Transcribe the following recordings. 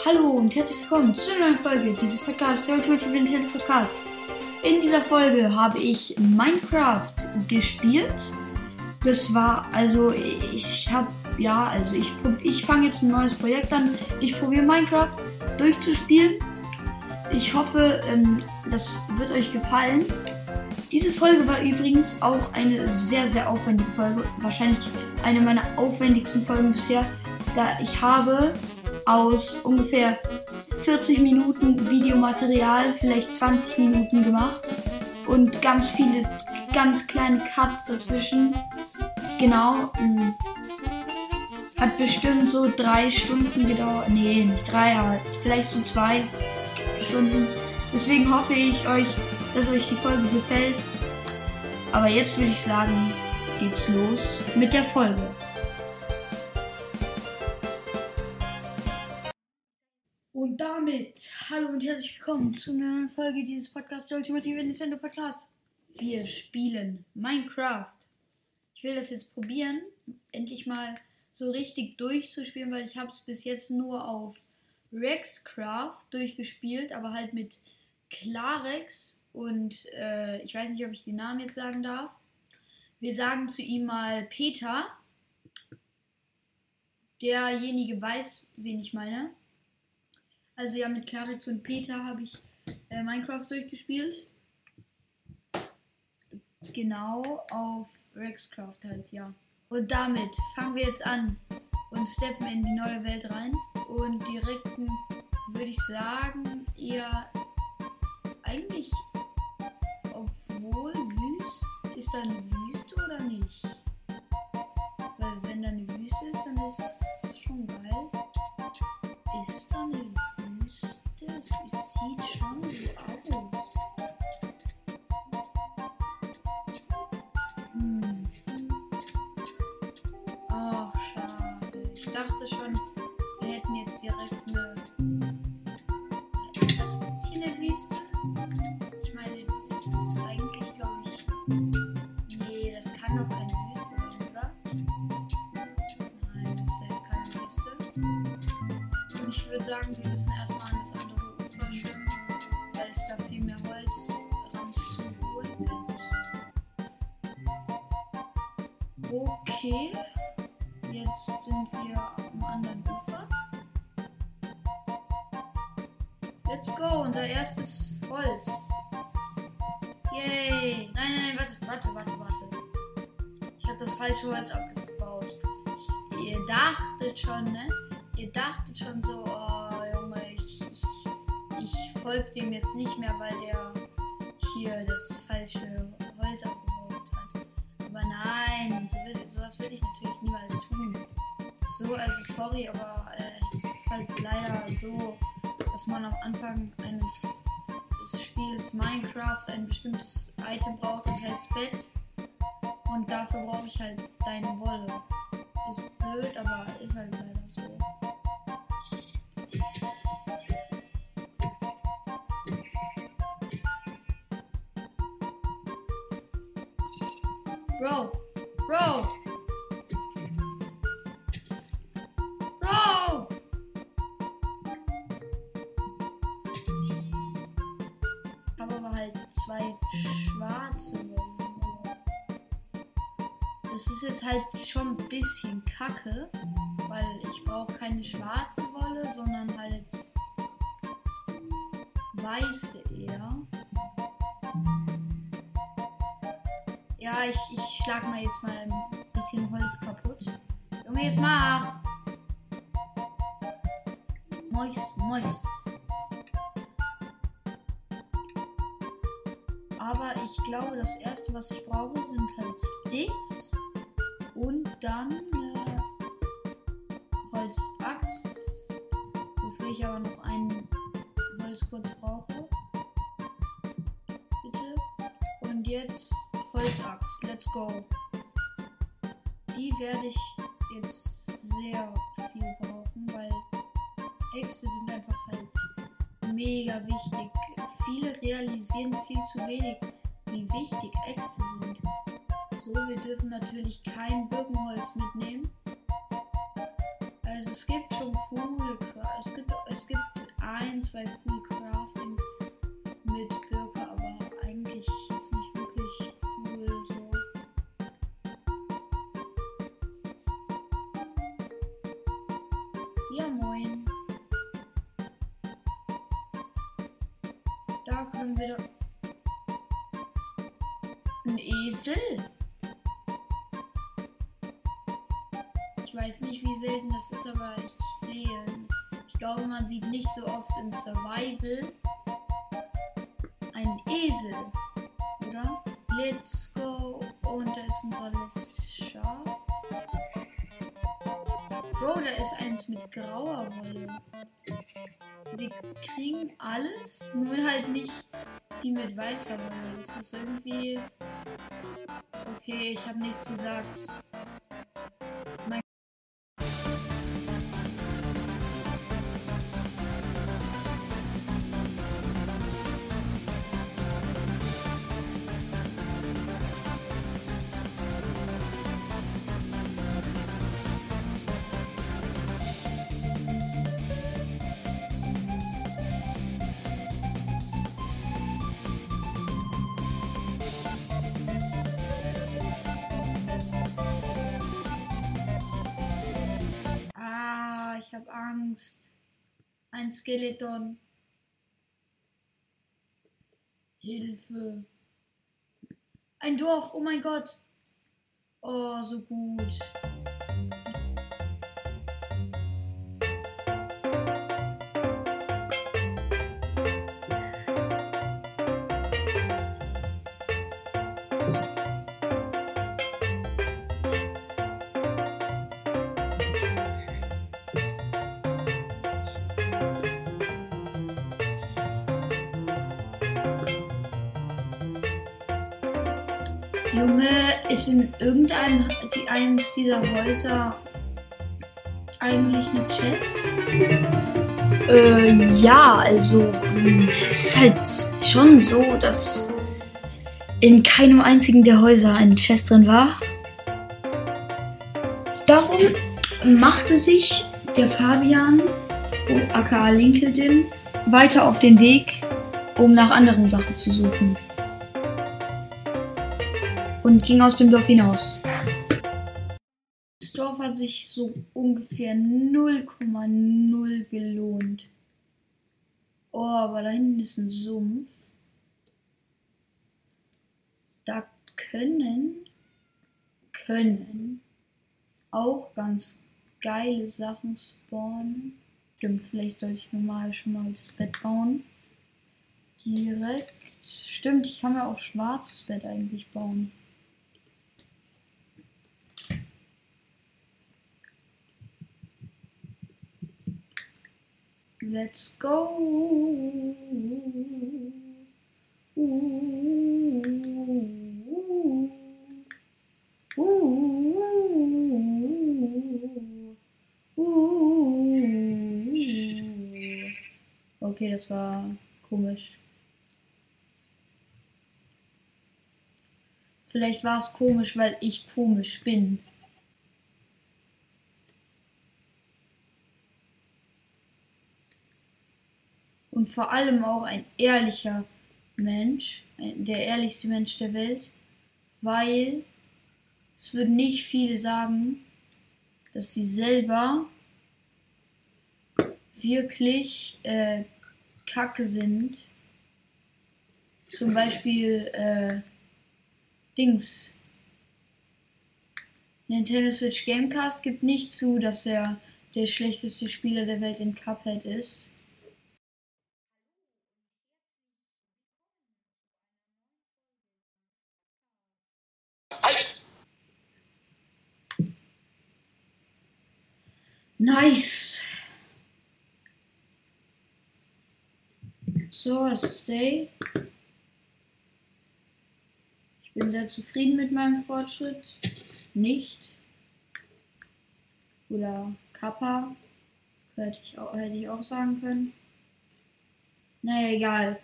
Hallo und herzlich willkommen zu einer neuen Folge dieses Podcasts, der Ultimative Nintendo Podcast. In dieser Folge habe ich Minecraft gespielt. Das war, also ich habe, ja, also ich, ich fange jetzt ein neues Projekt an. Ich probiere Minecraft durchzuspielen. Ich hoffe, ähm, das wird euch gefallen. Diese Folge war übrigens auch eine sehr, sehr aufwendige Folge. Wahrscheinlich eine meiner aufwendigsten Folgen bisher, da ich habe aus ungefähr 40 Minuten Videomaterial vielleicht 20 Minuten gemacht und ganz viele ganz kleine Cuts dazwischen. Genau. Mm, hat bestimmt so drei Stunden gedauert. Nee, nicht drei, aber vielleicht so zwei Stunden. Deswegen hoffe ich euch, dass euch die Folge gefällt. Aber jetzt würde ich sagen, geht's los mit der Folge. Damit hallo und herzlich willkommen zu einer neuen Folge dieses Podcasts, der Ultimative Nintendo Podcast. Wir spielen Minecraft. Ich will das jetzt probieren, endlich mal so richtig durchzuspielen, weil ich habe es bis jetzt nur auf Rexcraft durchgespielt, aber halt mit Clarex und äh, ich weiß nicht, ob ich den Namen jetzt sagen darf. Wir sagen zu ihm mal Peter. Derjenige weiß, wen ich meine. Also ja, mit Clarix und Peter habe ich äh, Minecraft durchgespielt. Genau auf Rexcraft halt, ja. Und damit fangen wir jetzt an und steppen in die neue Welt rein. Und direkten, würde ich sagen, eher eigentlich, obwohl wüst, ist da eine Wüste oder nicht? Weil wenn da eine Wüste ist, dann ist es schon geil. Okay. Jetzt sind wir am anderen Ufer. Let's go, unser erstes Holz. Yay! Nein, nein, nein, warte, warte, warte, warte. Ich habe das falsche Holz abgebaut. Ihr dachtet schon, ne? Ihr dachtet schon so, oh Junge, ich, ich, ich folge dem jetzt nicht mehr, weil der hier das falsche Holz abgebaut hat. Aber nein, so will, sowas will ich natürlich niemals tun. So, also sorry, aber äh, es ist halt leider so, dass man am Anfang eines Spiels Minecraft ein bestimmtes Item braucht, das heißt Bett. Und dafür brauche ich halt deine Wolle. Ist blöd, aber ist halt leider Aber halt zwei schwarze. Das ist jetzt halt schon ein bisschen kacke, weil ich brauche keine schwarze Wolle, sondern halt weiße Ich, ich schlag mal jetzt mal ein bisschen Holz kaputt. Junge, jetzt mach! Mois, Mois. Aber ich glaube, das erste, was ich brauche, sind halt Sticks und dann äh, Holzaxt, wofür ich aber noch einen Holz kurz brauche. Bitte. Und jetzt Holzaxt. Let's go. Die werde ich jetzt sehr viel brauchen, weil Äxte sind einfach halt mega wichtig. Viele realisieren viel zu wenig, wie wichtig Äxte sind. So, wir dürfen natürlich kein Birkenholz mitnehmen. Also es gibt schon coole, es gibt, es gibt zwei cool Craftings mit Ein Esel? Ich weiß nicht, wie selten das ist, aber ich sehe. Ich glaube, man sieht nicht so oft in Survival einen Esel. Oder? Let's go. Und da ist unser letztes Schaf. Bro, da ist eins mit grauer Wolle. Wir kriegen alles, nur halt nicht die mit weißer Wolle. Das ist irgendwie. Okay, ich habe nichts gesagt. Ein Skeleton. Hilfe. Ein Dorf, oh mein Gott. Oh, so gut. Junge, ist in irgendeinem die, eines dieser Häuser eigentlich eine Chest? Äh, ja, also ähm, es ist halt schon so, dass in keinem einzigen der Häuser eine Chest drin war. Darum machte sich der Fabian, oh, aka LinkedIn, weiter auf den Weg, um nach anderen Sachen zu suchen und ging aus dem Dorf hinaus. Das Dorf hat sich so ungefähr 0,0 gelohnt. Oh, aber da hinten ist ein Sumpf. Da können, können auch ganz geile Sachen spawnen. Stimmt, vielleicht sollte ich mir mal schon mal das Bett bauen. Direkt. Stimmt, ich kann mir auch schwarzes Bett eigentlich bauen. Let's go. Okay, das war komisch. Vielleicht war es komisch, weil ich komisch bin. Vor allem auch ein ehrlicher Mensch, der ehrlichste Mensch der Welt, weil es würden nicht viele sagen, dass sie selber wirklich äh, kacke sind. Zum Beispiel äh, Dings. Nintendo Switch Gamecast gibt nicht zu, dass er der schlechteste Spieler der Welt in Cuphead ist. Nice. So, stay. Ich bin sehr zufrieden mit meinem Fortschritt. Nicht. Oder Kappa. Hätte ich auch, hätte ich auch sagen können. Naja, egal.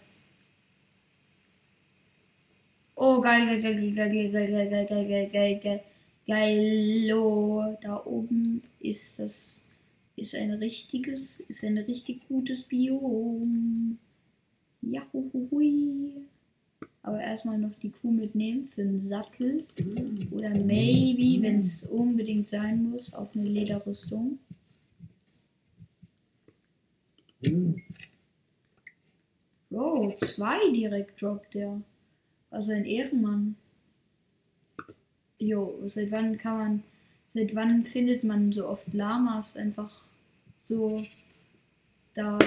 Oh, geil, geil, geil, geil, geil, geil, geil, geil, geil, geil, geil, geil, geilo. Da oben ist das ist ein richtiges, ist ein richtig gutes Biom. Jahuhui. Aber erstmal noch die Kuh mitnehmen für den Sattel. Oder maybe, wenn es unbedingt sein muss, auch eine Lederrüstung. Oh, zwei direkt droppt der. Also ein Ehrenmann. Jo, seit wann kann man, seit wann findet man so oft Lamas einfach so da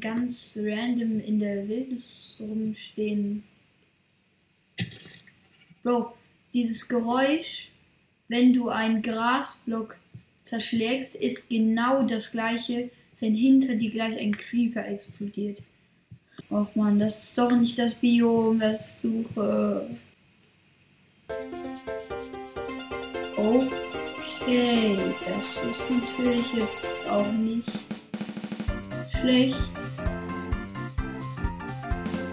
ganz random in der Wildnis rumstehen? Bro, dieses Geräusch, wenn du einen Grasblock zerschlägst, ist genau das gleiche, wenn hinter dir gleich ein Creeper explodiert. Och man, das ist doch nicht das Biom, was ich suche. Okay, das ist natürlich jetzt auch nicht schlecht.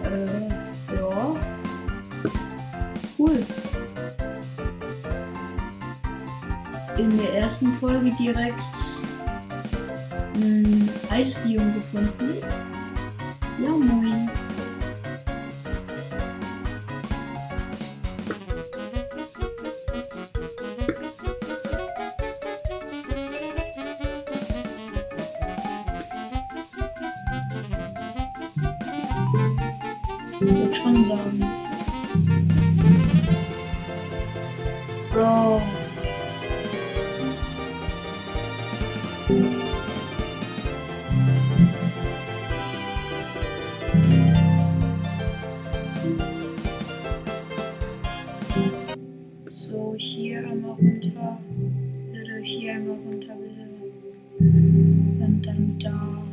Äh, ja. Cool. In der ersten Folge direkt ein Eisbiom gefunden. Ja, moin. Würde schon sagen. Bro. So, hier einmal runter. Bitte hier einmal runter, bitte. Und dann da.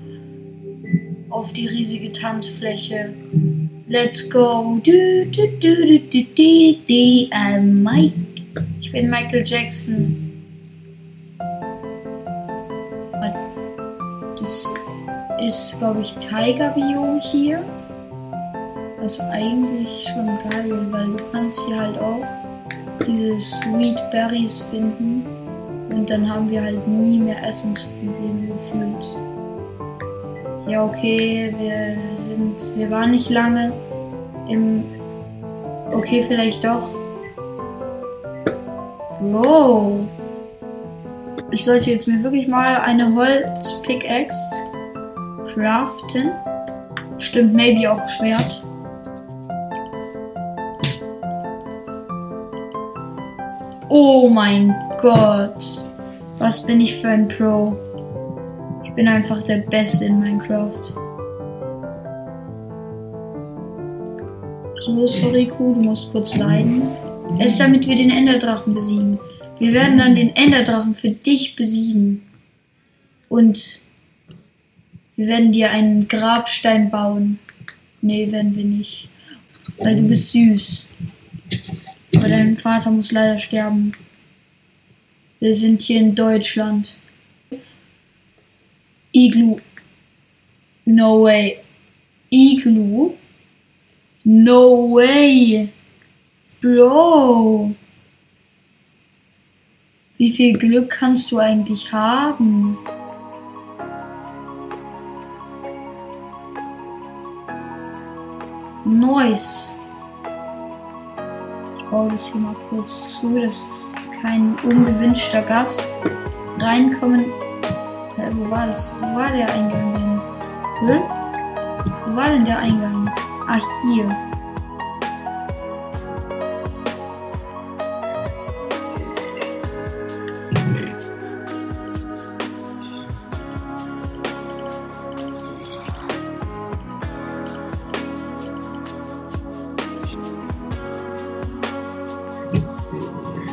Auf die riesige Tanzfläche. Let's go. Du, du, du, du, du, du. I'm Mike. Ich bin Michael Jackson. Das ist, glaube ich, Tiger Biom hier. Ist eigentlich schon geil, weil du kannst hier halt auch diese Sweet Berries finden. Und dann haben wir halt nie mehr Essensprobleme gefühlt. Ja, okay, wir sind, wir waren nicht lange im, okay, vielleicht doch. Wow. Ich sollte jetzt mir wirklich mal eine Holz-Pickaxe craften. Stimmt, maybe auch Schwert. Oh mein Gott. Was bin ich für ein Pro? Bin einfach der Beste in Minecraft. So, sorry, Kuh, du musst kurz leiden. Es ist damit wir den Enderdrachen besiegen. Wir werden dann den Enderdrachen für dich besiegen. Und wir werden dir einen Grabstein bauen. Nee, werden wir nicht. Weil du bist süß. Aber dein Vater muss leider sterben. Wir sind hier in Deutschland. Iglu. No way. Iglu? No way. Bro. Wie viel Glück kannst du eigentlich haben? Nice. Ich baue das hier mal kurz zu, dass kein ungewünschter Gast reinkommen. Wo war das? Wo war der Eingang denn? Hä? Wo war denn der Eingang? Ach, hier.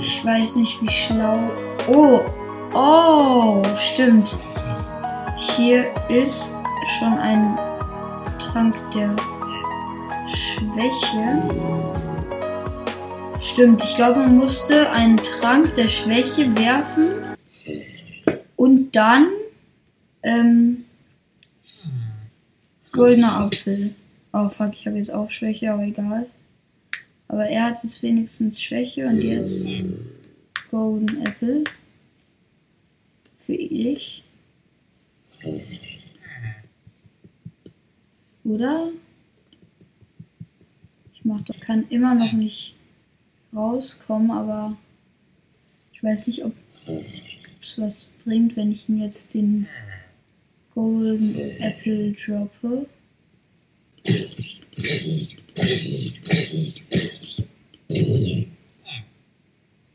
Ich weiß nicht, wie schlau. Oh, oh, stimmt. Hier ist schon ein Trank der Schwäche. Stimmt, ich glaube, man musste einen Trank der Schwäche werfen und dann ähm, goldener Apfel. Oh fuck, ich habe jetzt auch Schwäche, aber egal. Aber er hat jetzt wenigstens Schwäche und jetzt Golden Apple. Für ich. Oder? Ich mach doch, kann immer noch nicht rauskommen, aber ich weiß nicht, ob es was bringt, wenn ich ihm jetzt den Golden Apple droppe.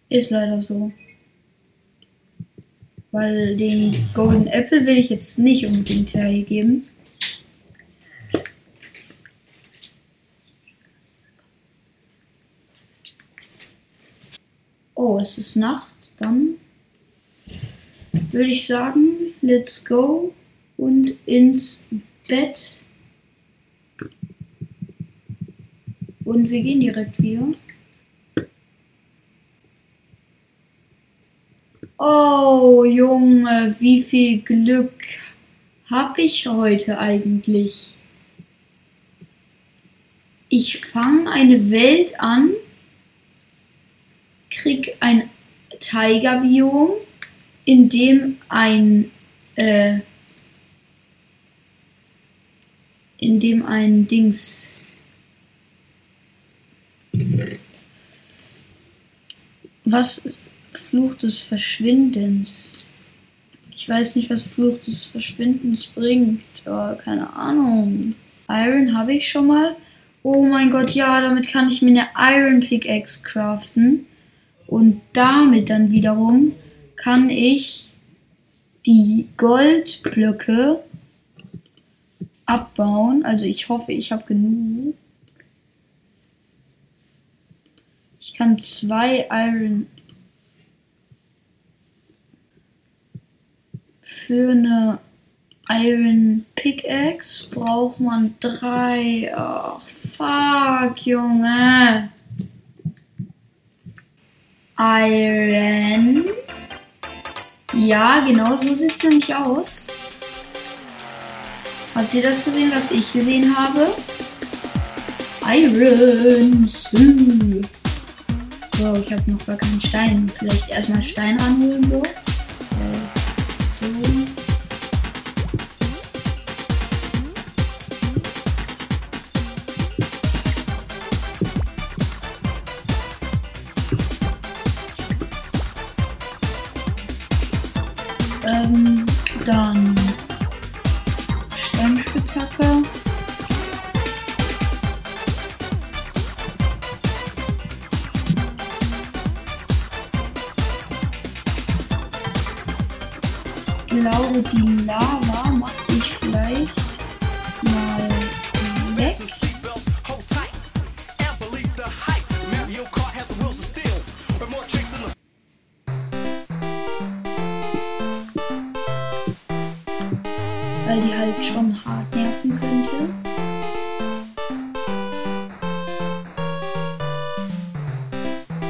Ist leider so. Weil den Golden Apple will ich jetzt nicht unbedingt hergeben. Oh, es ist Nacht. Dann würde ich sagen, let's go und ins Bett. Und wir gehen direkt wieder. Oh, Junge, wie viel Glück habe ich heute eigentlich? Ich fange eine Welt an, krieg ein Tigerbiom, in dem ein äh, in dem ein Dings was ist Fluch des Verschwindens? Ich weiß nicht, was Fluch des Verschwindens bringt. Oh, keine Ahnung. Iron habe ich schon mal. Oh mein Gott, ja, damit kann ich mir eine Iron Pickaxe craften. Und damit dann wiederum kann ich die Goldblöcke abbauen. Also ich hoffe, ich habe genug. Ich kann zwei Iron für eine Iron Pickaxe braucht man drei. Oh, fuck, Junge. Iron. Ja, genau so sieht es nämlich aus. Habt ihr das gesehen, was ich gesehen habe? Iron. So, ich habe noch gar keinen Stein. Vielleicht erstmal Stein anholen, so.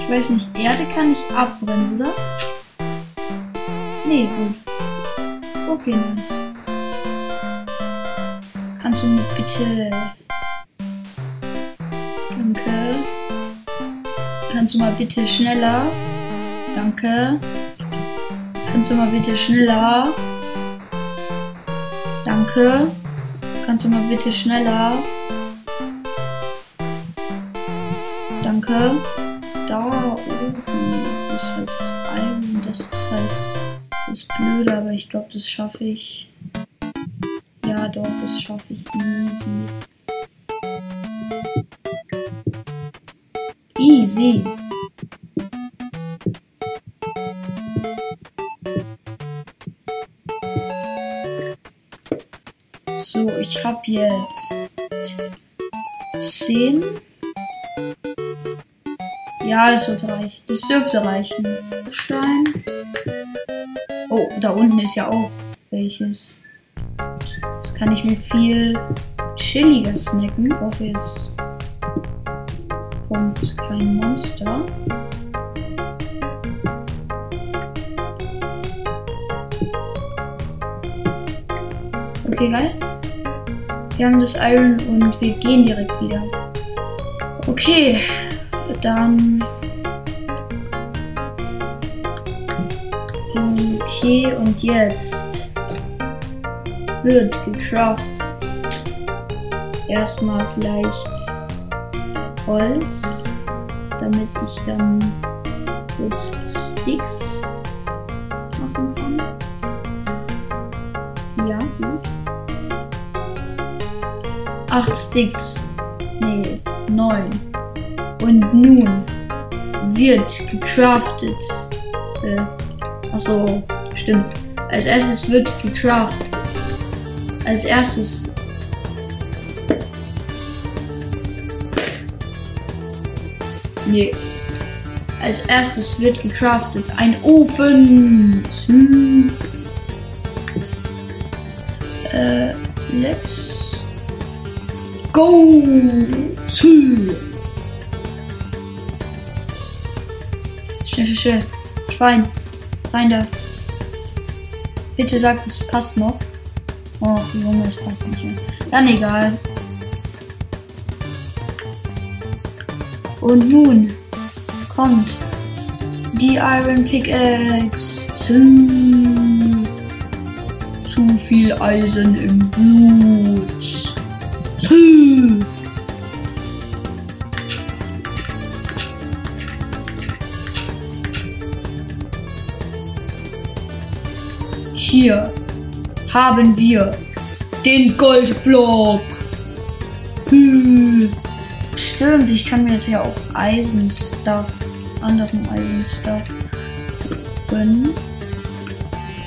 Ich weiß nicht, Erde kann ich abbrennen, oder? Nee, gut. Okay, nice. Kannst du mir bitte. Danke. Kannst du mal bitte schneller? Danke. Kannst du mal bitte schneller? Danke. Kannst du mal bitte schneller? Danke. Das schaffe ich. Ja, doch, das schaffe ich easy. Easy. So, ich habe jetzt 10. Ja, das wird reichen. Das dürfte reichen. Stein. Oh, da unten ist ja auch welches. Das kann ich mir viel chilliger snacken. Ich hoffe, jetzt kommt kein Monster. Okay, geil. Wir haben das Iron und wir gehen direkt wieder. Okay, dann. Okay, und jetzt. wird gecraftet. Erstmal vielleicht Holz, damit ich dann kurz Sticks machen kann. Ja, gut. Acht Sticks. Nee, neun. Und nun wird gecraftet. Äh, achso, stimmt. Als erstes wird gecraftet. Als erstes. Nee. Als erstes wird gecraftet ein Ofen. Hm. Äh, let's go. Schnell, schnell, schnell. Schwein. Rein da. Bitte sagt, es passt noch. Oh, Junge, es passt nicht mehr. Dann egal. Und nun kommt die Iron Pickaxe. Zu viel Eisen im Blut. Zu. Hier haben wir den Goldblock. Hm. Stimmt, ich kann mir jetzt ja auch Eisenstuff, anderen Eisenstuff gönnen.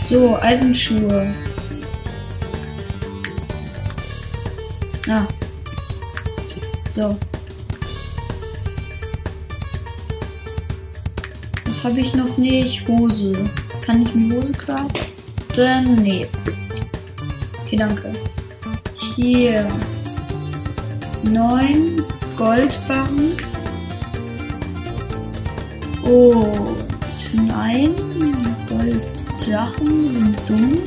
So, Eisenschuhe. Ah. So. Was habe ich noch nicht? Hose. Kann ich mir Hose craften? Nee. Okay, danke. Hier. Neun Goldbarren. Und nein, Goldsachen sind dumm.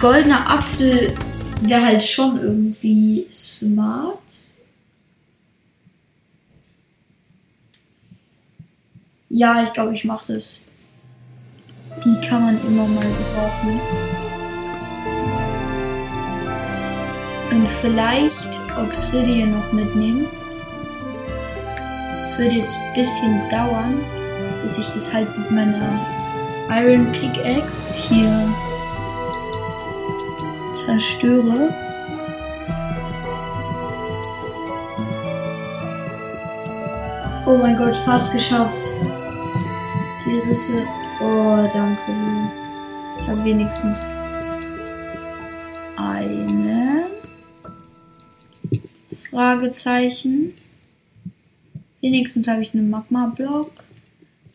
Goldener Apfel wäre halt schon irgendwie smart. Ja, ich glaube, ich mache das. Die kann man immer mal gebrauchen. Und vielleicht Obsidian noch mitnehmen. Es wird jetzt ein bisschen dauern, bis ich das halt mit meiner Iron Pickaxe hier zerstöre. Oh mein Gott, fast geschafft. Die Risse. Oh, danke. Ich habe wenigstens eine Fragezeichen. Wenigstens habe ich einen Magma-Block.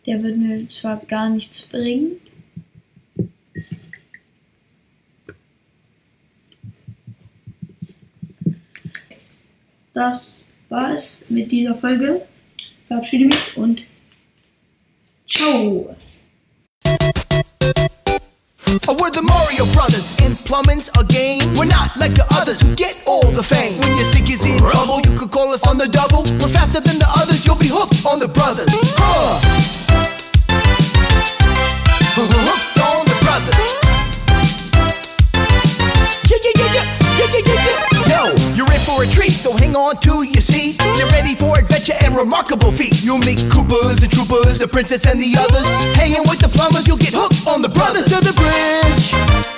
Der wird mir zwar gar nichts bringen. Das war es mit dieser Folge. Verabschiede mich und ciao. Oh we're the Mario Brothers, in plumbing's a game. We're not like the others who get all the fame. When your sink is in trouble, you could call us on the double. We're faster than the others, you'll be hooked on the brothers. Remarkable feats. You'll meet Coopers and Troopers, the princess and the others. Hanging with the plumbers, you'll get hooked on the brothers to the bridge.